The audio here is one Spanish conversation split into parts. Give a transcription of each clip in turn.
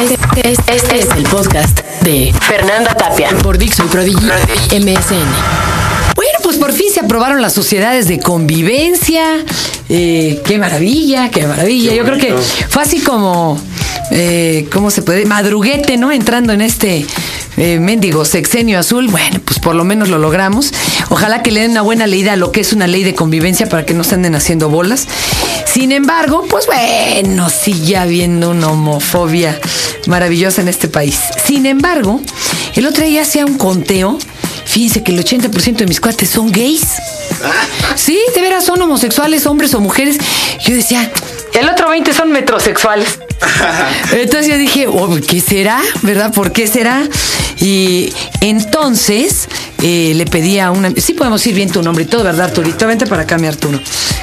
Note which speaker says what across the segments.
Speaker 1: Este, este- este es el podcast de Fernanda Tapia por Dixon Prodigy MSN.
Speaker 2: Bueno, pues por fin se aprobaron las sociedades de convivencia. Eh, qué maravilla, qué maravilla. Yo creo que fue así como, eh, ¿cómo se puede? Madruguete, ¿no? Entrando en este eh, mendigo sexenio azul. Bueno, pues por lo menos lo logramos. Ojalá que le den una buena leída a lo que es una ley de convivencia para que no se anden haciendo bolas. Sin embargo, pues bueno, sigue habiendo una homofobia maravillosa en este país. Sin embargo, el otro día hacía un conteo. Fíjense que el 80% de mis cuates son gays. Sí, de veras son homosexuales, hombres o mujeres. Yo decía, el otro 20 son metrosexuales. Entonces yo dije, oh, ¿qué será? ¿Verdad? ¿Por qué será? Y entonces eh, le pedí a una... Sí podemos ir bien tu nombre y todo, ¿verdad, Arturito? Vente para acá, mi Arturo.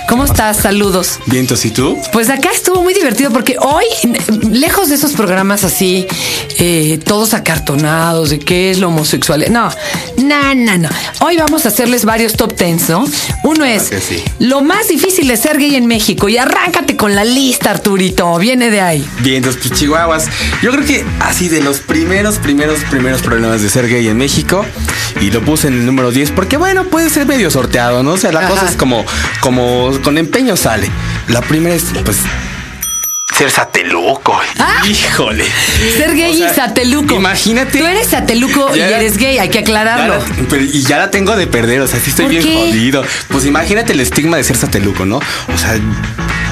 Speaker 2: ¿Cómo estás? Saludos.
Speaker 3: Vientos, ¿y tú?
Speaker 2: Pues acá estuvo muy divertido porque hoy, lejos de esos programas así, eh, todos acartonados de qué es lo homosexual. No, no, no, no. Hoy vamos a hacerles varios top tens, ¿no? Uno es
Speaker 3: que sí.
Speaker 2: lo más difícil de ser gay en México y arráncate con la lista, Arturito. Viene de ahí.
Speaker 3: Vientos, pues chihuahuas. Yo creo que así de los primeros, primeros, primeros problemas de ser gay en México. Y lo puse en el número 10 porque, bueno, puede ser medio sorteado, ¿no? O sea, la
Speaker 2: Ajá.
Speaker 3: cosa es como, como con empeño sale. La primera es, pues, ser sateluco.
Speaker 2: Ah.
Speaker 3: Híjole.
Speaker 2: Ser gay
Speaker 3: O sea,
Speaker 2: y sateluco.
Speaker 3: Imagínate.
Speaker 2: Tú eres sateluco y
Speaker 3: la-
Speaker 2: eres gay, hay que
Speaker 3: Ya
Speaker 2: aclararlo.
Speaker 3: la- pero- y ya la tengo de perder, o sea, sí estoy
Speaker 2: ¿Por
Speaker 3: bien
Speaker 2: qué?
Speaker 3: jodido. Pues imagínate el estigma de ser sateluco, ¿no? O sea,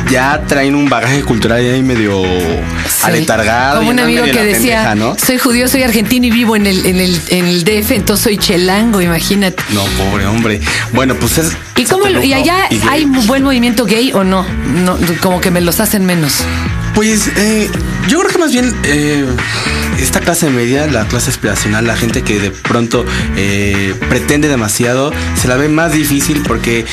Speaker 3: ya traen un bagaje cultural ahí medio
Speaker 2: Sí.
Speaker 3: aletargado.
Speaker 2: Como un amigo que decía,
Speaker 3: pendeja, ¿no?
Speaker 2: soy judío, soy argentino y vivo en el, en el, en el DF, entonces soy chelango, imagínate.
Speaker 3: No, pobre hombre. Bueno, pues es.
Speaker 2: ¿Y cómo y allá
Speaker 3: y
Speaker 2: hay buen movimiento gay o no? No, como que me los hacen menos.
Speaker 3: Pues eh, yo creo que más bien eh, esta clase media, la clase aspiracional, la gente que de pronto eh, pretende demasiado, se la ve más difícil porque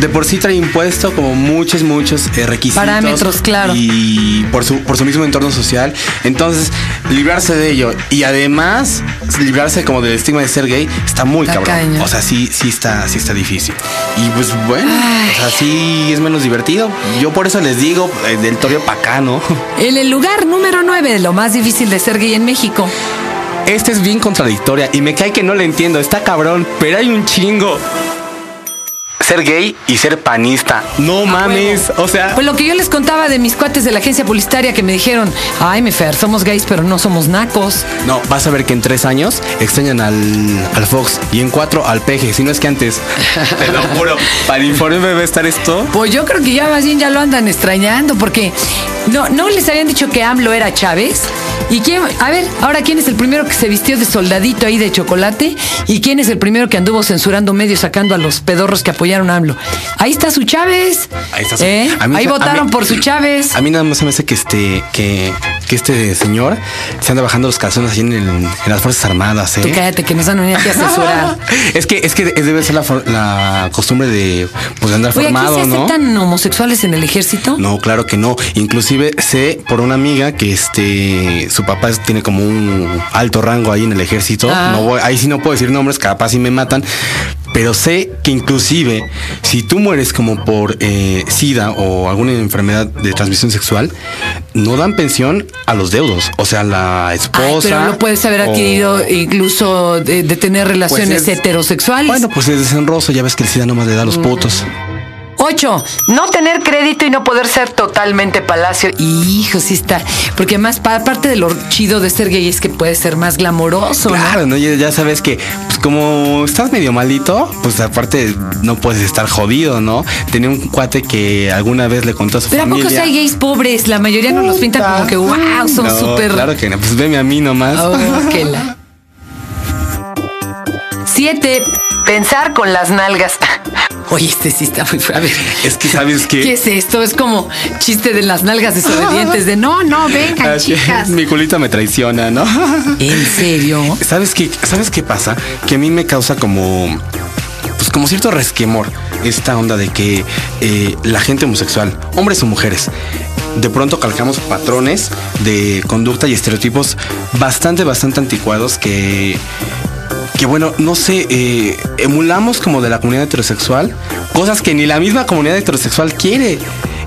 Speaker 3: de por sí trae impuesto como muchos, muchos eh, requisitos.
Speaker 2: Parámetros, claro.
Speaker 3: Y por su, por su mismo entorno social. Entonces, librarse de ello y además librarse como del estigma de ser gay está muy
Speaker 2: Está
Speaker 3: cabrón. O sea, sí, sí está, sí está difícil. Y pues bueno, o sea, sí es menos divertido. Yo por eso les digo, eh, del torio para acá, ¿no?
Speaker 2: En el lugar número 9 de lo más difícil de ser gay en México.
Speaker 3: Esta es bien contradictoria y me cae que no la entiendo, está cabrón, pero hay un chingo. Ser gay y ser panista. No mames, o sea,
Speaker 2: Pues lo que yo les contaba de mis cuates de la agencia publicitaria que me dijeron, ay, mi Fer, somos gays, pero no somos nacos.
Speaker 3: no, vas a ver que en tres años extrañan al, al Fox y en cuatro al Peje, si no es que antes. Te lo juro, para informe a estar esto.
Speaker 2: Pues yo creo que ya más bien ya lo andan extrañando, porque no, no les habían dicho que AMLO era Chávez. ¿Y quién? A ver, ahora quién es el primero que se vistió de soldadito ahí de chocolate y quién es el primero que anduvo censurando medios sacando a los pedorros que apoyaron a AMLO. Ahí está su Chávez.
Speaker 3: Ahí está su-
Speaker 2: ¿Eh?
Speaker 3: mí
Speaker 2: Ahí votaron
Speaker 3: mí-
Speaker 2: por su Chávez.
Speaker 3: A mí nada más se me hace que este, que, que este señor se anda bajando los calzones allí en, el- en las Fuerzas Armadas, ¿eh?
Speaker 2: Tú cállate que nos han venido aquí a censurar.
Speaker 3: es que es que debe ser la, costumbre de pues de andar
Speaker 2: Oye, ¿aquí
Speaker 3: formado,
Speaker 2: se
Speaker 3: ¿no?
Speaker 2: homosexuales en el ejército?
Speaker 3: No, claro que no. Inclusive sé por una amiga que este su papá tiene como un alto rango ahí en el ejército.
Speaker 2: Ah.
Speaker 3: No voy- ahí sí no puedo decir nombres, capaz si me matan. Pero sé que inclusive si tú mueres como por eh, SIDA o alguna enfermedad de transmisión sexual, no dan pensión a los deudos. O sea, la
Speaker 2: Ay,
Speaker 3: esposa.
Speaker 2: pero lo puedes haber
Speaker 3: o-
Speaker 2: adquirido incluso de, de tener relaciones
Speaker 3: Pues es-
Speaker 2: heterosexuales.
Speaker 3: Bueno, pues es desenroso. Ya ves que el SIDA nomás le da a los putos.
Speaker 2: Ocho, no tener crédito y no poder ser totalmente palacio. Hijo, sí está. Porque más, pa- aparte de lo chido de ser gay es que puede ser más glamoroso, ¿no?
Speaker 3: Claro, ¿no? Ya, ya sabes que, pues como estás medio malito, pues aparte no puedes estar jodido, ¿no? Tenía un cuate que alguna vez le contó a su
Speaker 2: Pero ¿a poco
Speaker 3: familia.
Speaker 2: si hay gays pobres? La mayoría nos los pintan como que, wow, son
Speaker 3: No,
Speaker 2: súper...
Speaker 3: Claro que no, pues veme a mí nomás.
Speaker 2: Oh, qué la- Siete, pensar con las nalgas. Oye, este sí está muy... Ver,
Speaker 3: Es que sabes que.
Speaker 2: ¿qué es esto? Es como chiste de las nalgas desobedientes de no, no, vengan, chicas.
Speaker 3: Mi culito me traiciona, ¿no?
Speaker 2: ¿En serio?
Speaker 3: ¿Sabes qué? ¿Sabes qué pasa? Que a mí me causa como. Pues como cierto resquemor esta onda de que eh, la gente homosexual, hombres o mujeres, de pronto calcamos patrones de conducta y estereotipos bastante, bastante anticuados que que bueno, no sé, eh, emulamos como de la comunidad heterosexual cosas que ni la misma comunidad heterosexual quiere.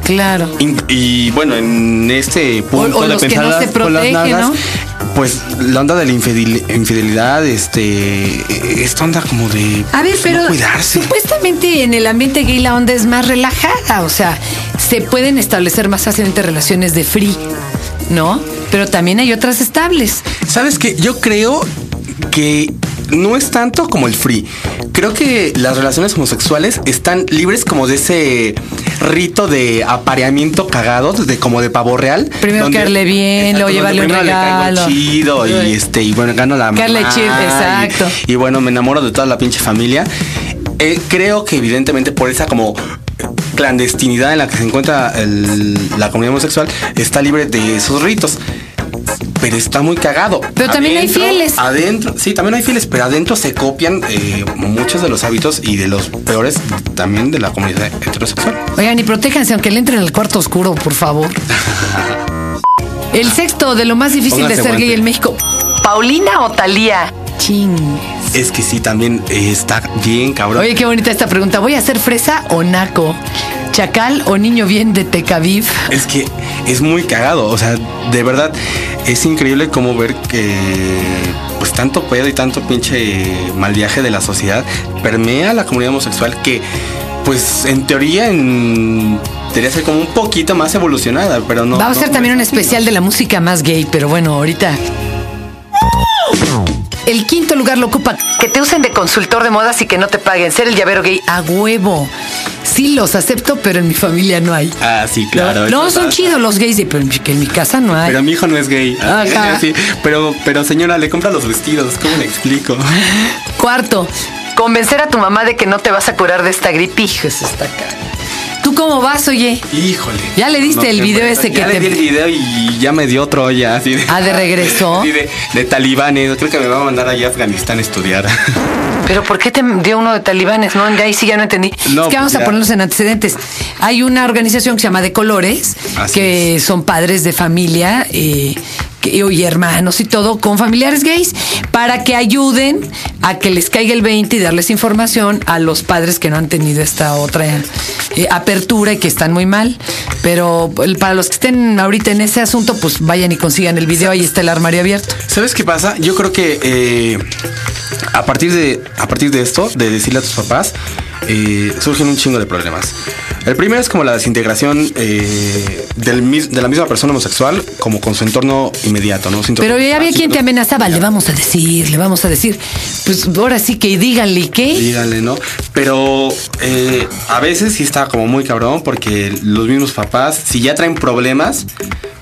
Speaker 2: Claro.
Speaker 3: Y, y, bueno, en este punto
Speaker 2: O- o
Speaker 3: de
Speaker 2: que
Speaker 3: pensar
Speaker 2: no se
Speaker 3: con las nalgas,
Speaker 2: ¿no?
Speaker 3: pues la onda de la infidel- infidelidad, este, esta onda como de
Speaker 2: A ver,
Speaker 3: pues,
Speaker 2: pero
Speaker 3: no cuidarse.
Speaker 2: supuestamente en el ambiente gay la onda es más relajada, o sea, se pueden establecer más fácilmente relaciones de free, ¿no? Pero también hay otras estables.
Speaker 3: ¿Sabes qué? Yo creo que no es tanto como el free. Creo que las relaciones homosexuales están libres como de ese rito de apareamiento cagado, de como de pavo real.
Speaker 2: Primero caerle bien, luego llevarle un
Speaker 3: primero le
Speaker 2: regalo.
Speaker 3: chido y este y bueno, gano la mamá y-
Speaker 2: exacto.
Speaker 3: Y, bueno, me enamoro de toda la pinche familia. Eh, creo que evidentemente por esa como clandestinidad en la que se encuentra el- la comunidad homosexual está libre de esos ritos. Pero está muy cagado.
Speaker 2: Pero también hay fieles.
Speaker 3: Adentro, sí, también hay fieles, pero adentro se copian eh, muchos de los hábitos y de los peores también de la comunidad heterosexual.
Speaker 2: Oigan, y protéjanse aunque le entren al cuarto oscuro, por favor. El sexto de lo más difícil de ser gay
Speaker 3: guante.
Speaker 2: en México. ¿Paulina o Talía? Ching.
Speaker 3: Es que sí, también eh, está bien cabrón.
Speaker 2: Oye, qué bonita esta pregunta. ¿Voy a ser fresa o naco? ¿Chacal o niño bien de Tecaviv?
Speaker 3: Es que es muy cagado, o sea, de verdad es increíble cómo ver que pues tanto pedo y tanto pinche mal viaje de la sociedad permea a la comunidad homosexual que pues en teoría en- debería ser como un poquito más evolucionada, pero no.
Speaker 2: Vamos a
Speaker 3: no,
Speaker 2: hacer también un especial de la música más gay, pero bueno, ahorita. El quinto lugar lo ocupa que te usen de consultor de modas y que no te paguen. Ser el llavero gay a huevo. Sí los acepto, pero en mi familia no hay.
Speaker 3: Ah, sí, claro.
Speaker 2: no, son chidos los gays, pero que en mi casa no hay.
Speaker 3: Pero mi hijo no es gay.
Speaker 2: Ajá.
Speaker 3: Sí, pero, pero señora, le compra los vestidos. ¿Cómo le explico?
Speaker 2: Cuarto, convencer a tu mamá de que no te vas a curar de esta gripe. Hijo, eso está acá. ¿Tú cómo vas, oye?
Speaker 3: Híjole.
Speaker 2: Ya le diste el video ese que
Speaker 3: ya
Speaker 2: te-
Speaker 3: le di el video y ya me dio otro ya. Así de...
Speaker 2: Ah, ¿de regreso?
Speaker 3: Sí, de, de talibanes. Creo que me va a mandar allá a Afganistán a estudiar.
Speaker 2: ¿Pero por qué te dio uno de talibanes? No, ya ahí sí ya no entendí.
Speaker 3: No,
Speaker 2: es que vamos
Speaker 3: pues
Speaker 2: a ponerlos en antecedentes. Hay una organización que se llama De Colores,
Speaker 3: Así
Speaker 2: que son padres de familia eh, y hermanos y todo con familiares gays para que ayuden a que les caiga el 20 y darles información a los padres que no han tenido esta otra eh, apertura y que están muy mal. Pero para los que estén ahorita en ese asunto, pues vayan y consigan el video, ahí está el armario abierto.
Speaker 3: ¿Sabes qué pasa? Yo creo que eh, a, partir de, a partir de esto, de decirle a tus papás, eh, surgen un chingo de problemas. El primero es como la desintegración eh, del de la misma persona homosexual como con su entorno inmediato, ¿no?
Speaker 2: Pero ya había quien te amenazaba, le vamos a decir, le vamos a decir. Pues ahora sí que díganle qué.
Speaker 3: Díganle, ¿no? Pero eh, a veces sí está como muy cabrón porque los mismos papás, si ya traen problemas,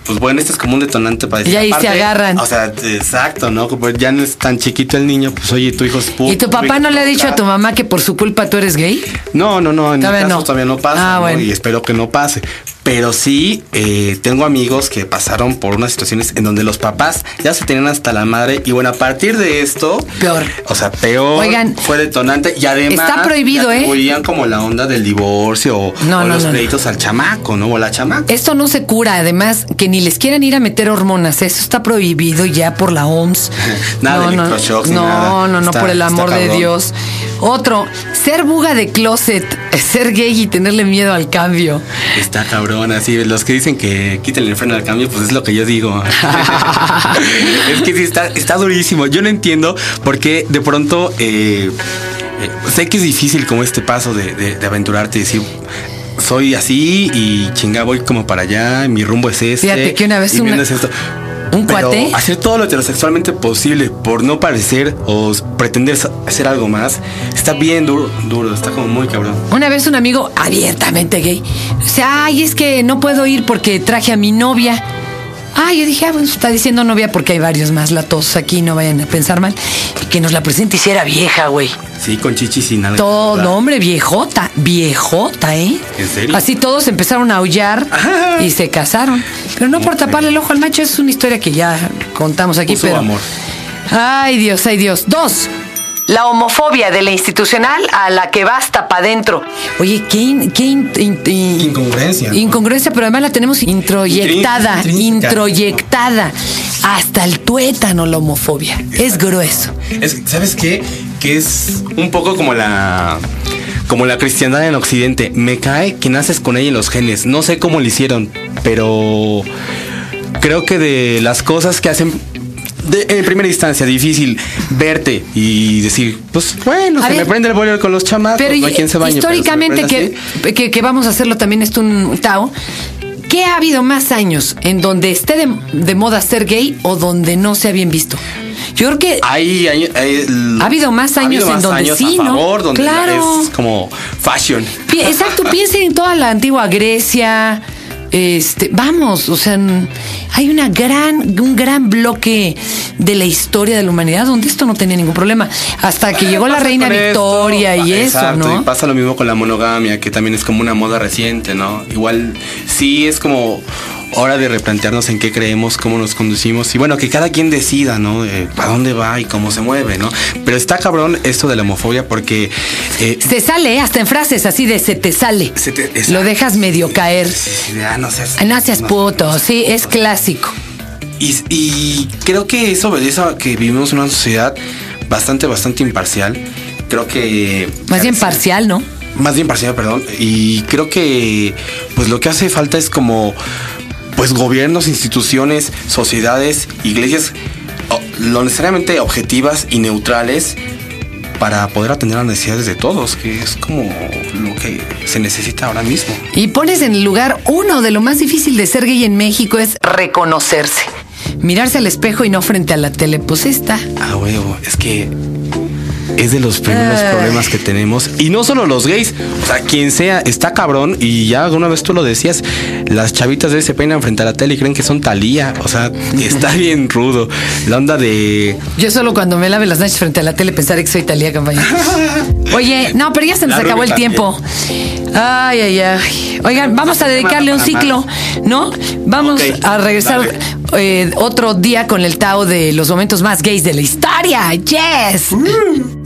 Speaker 3: pues bueno, este es como un detonante para decir.
Speaker 2: Y ahí se agarran.
Speaker 3: O sea, exacto, ¿no? Como ya no es tan chiquito el niño, pues oye, tu hijo es puto.
Speaker 2: ¿Y tu papá no le ha dicho a tu mamá que por su culpa tú eres gay?
Speaker 3: No, no, no, en mi
Speaker 2: Todavía
Speaker 3: caso
Speaker 2: no.
Speaker 3: todavía no pasa
Speaker 2: Ah,
Speaker 3: ¿no?
Speaker 2: bueno.
Speaker 3: y espero que no pase. Pero sí, eh, tengo amigos que pasaron por unas situaciones en donde los papás ya se tenían hasta la madre y bueno, a partir de esto...
Speaker 2: Peor.
Speaker 3: O sea, peor.
Speaker 2: Oigan,
Speaker 3: fue detonante y además...
Speaker 2: está prohibido, ¿eh?
Speaker 3: como la onda del divorcio o,
Speaker 2: No,
Speaker 3: o
Speaker 2: no,
Speaker 3: los
Speaker 2: no, no.
Speaker 3: créditos al chamaco, ¿no? O la chamaca.
Speaker 2: Esto no se cura, además, que ni les quieran ir a meter hormonas. Eso está prohibido ya por la OMS.
Speaker 3: Nada de
Speaker 2: no, no,
Speaker 3: electroshocks ni
Speaker 2: no,
Speaker 3: nada.
Speaker 2: no, no,
Speaker 3: Está-
Speaker 2: por el amor de. Dios. Otro, ser buga de closet, ser gay y tenerle miedo al cambio.
Speaker 3: Está cabrón, así. Los que dicen que quiten el freno al cambio, pues es lo que yo digo. es que sí, está, está durísimo. Yo no entiendo por qué de pronto eh, eh, sé que es difícil como este paso de, de- de aventurarte y decir. Soy así y chinga, voy como para allá, mi rumbo es este.
Speaker 2: Fíjate que una vez una-
Speaker 3: es esto.
Speaker 2: Un
Speaker 3: Pero
Speaker 2: cuate-
Speaker 3: Hacer todo lo heterosexualmente posible por no parecer o pretender hacer algo más está bien duro, duro, está como muy cabrón.
Speaker 2: Una vez un amigo abiertamente gay. O sea, ay, es que no puedo ir porque traje a mi novia. Ah, yo dije, ah, bueno, está diciendo novia porque hay varios más latosos aquí, no vayan a pensar mal. Y que nos la presente y si era vieja, güey.
Speaker 3: Sí, con chichis y nada.
Speaker 2: Todo, hombre, viejota, viejota, ¿eh?
Speaker 3: ¿En serio?
Speaker 2: Así todos empezaron a aullar
Speaker 3: Ajá.
Speaker 2: y se casaron. Pero no por taparle el ojo al macho, es una historia que ya contamos aquí,
Speaker 3: Puso
Speaker 2: pero.
Speaker 3: amor.
Speaker 2: Ay, Dios, ay, Dios. Dos. La homofobia de la institucional a la que basta para adentro. Oye, qué, in- qué in- in- in-
Speaker 3: Incongruencia, ¿no?
Speaker 2: Incongruencia, pero además la tenemos introyectada,
Speaker 3: Intrínseca.
Speaker 2: introyectada. Hasta el tuétano la homofobia. Es grueso.
Speaker 3: Es, ¿Sabes qué? Que es un poco como la. como la cristiandad en Occidente. Me cae que naces con ella en los genes. No sé cómo lo hicieron, pero creo que de las cosas que hacen de- en primera instancia difícil verte y decir, pues bueno,
Speaker 2: A
Speaker 3: se
Speaker 2: ver,
Speaker 3: me prende el boiler con los chamacos,
Speaker 2: Pero
Speaker 3: no hay quien se bañe. pero se
Speaker 2: históricamente que, que, que vamos a hacerlo también esto un Tao. ¿Qué ha habido más años en donde esté de, de moda ser gay o donde no sea bien visto? Yo creo que
Speaker 3: Hay, hay- hay-
Speaker 2: Ha habido más
Speaker 3: ha
Speaker 2: años en donde
Speaker 3: años
Speaker 2: sí,
Speaker 3: a
Speaker 2: ¿no?
Speaker 3: donde
Speaker 2: Claro.
Speaker 3: es como fashion.
Speaker 2: Exacto, piensen en toda la antigua Grecia. Este, vamos, o sea, hay una gran, un gran bloque de la historia de la humanidad donde esto no tenía ningún problema. Hasta que llegó la reina Victoria
Speaker 3: esto,
Speaker 2: y eso,
Speaker 3: exacto,
Speaker 2: ¿no?
Speaker 3: Y pasa lo mismo con la monogamia, que también es como una moda reciente, ¿no? Igual sí es como hora de replantearnos en qué creemos, cómo nos conducimos y bueno, que cada quien decida, ¿no? Eh, para dónde va y cómo se mueve, ¿no? Pero está cabrón esto de la homofobia porque eh,
Speaker 2: Se sale, ¿eh? hasta en frases así de se te sale.
Speaker 3: se te- exacto.
Speaker 2: Lo dejas medio caer.
Speaker 3: Sí, ah, no seas,
Speaker 2: No seas
Speaker 3: no.
Speaker 2: puto, sí, es clásico.
Speaker 3: Y, y creo que eso obedece a que vivimos en una sociedad bastante, bastante imparcial. Creo que...
Speaker 2: Más bien parcial, ¿no?
Speaker 3: Más bien parcial, perdón. Y creo que pues lo que hace falta es como pues gobiernos, instituciones, sociedades, iglesias, lo necesariamente objetivas y neutrales para poder atender las necesidades de todos, que es como lo que se necesita ahora mismo.
Speaker 2: Y pones en el lugar uno de lo más difícil de ser gay en México es reconocerse. Mirarse al espejo y no frente a la tele. Pues esta.
Speaker 3: Ah, huevo, es que es de los primeros
Speaker 2: Ay.
Speaker 3: problemas que tenemos. Y no solo los gays, o sea, quien sea, está cabrón. Y ya alguna vez tú lo decías, las chavitas de se peinan frente a la tele y creen que son Talía. O sea, está bien rudo. La onda de.
Speaker 2: Yo solo cuando me lave las noches frente a la tele pensaré que soy Talía Campaña. Oye, no, pero ya se nos
Speaker 3: La
Speaker 2: acabó el tiempo. Ay, ay, ay. Oigan, vamos a dedicarle un ciclo, ¿no? Vamos a regresar eh, otro día con el Tao de los momentos más gays de la historia. Yes.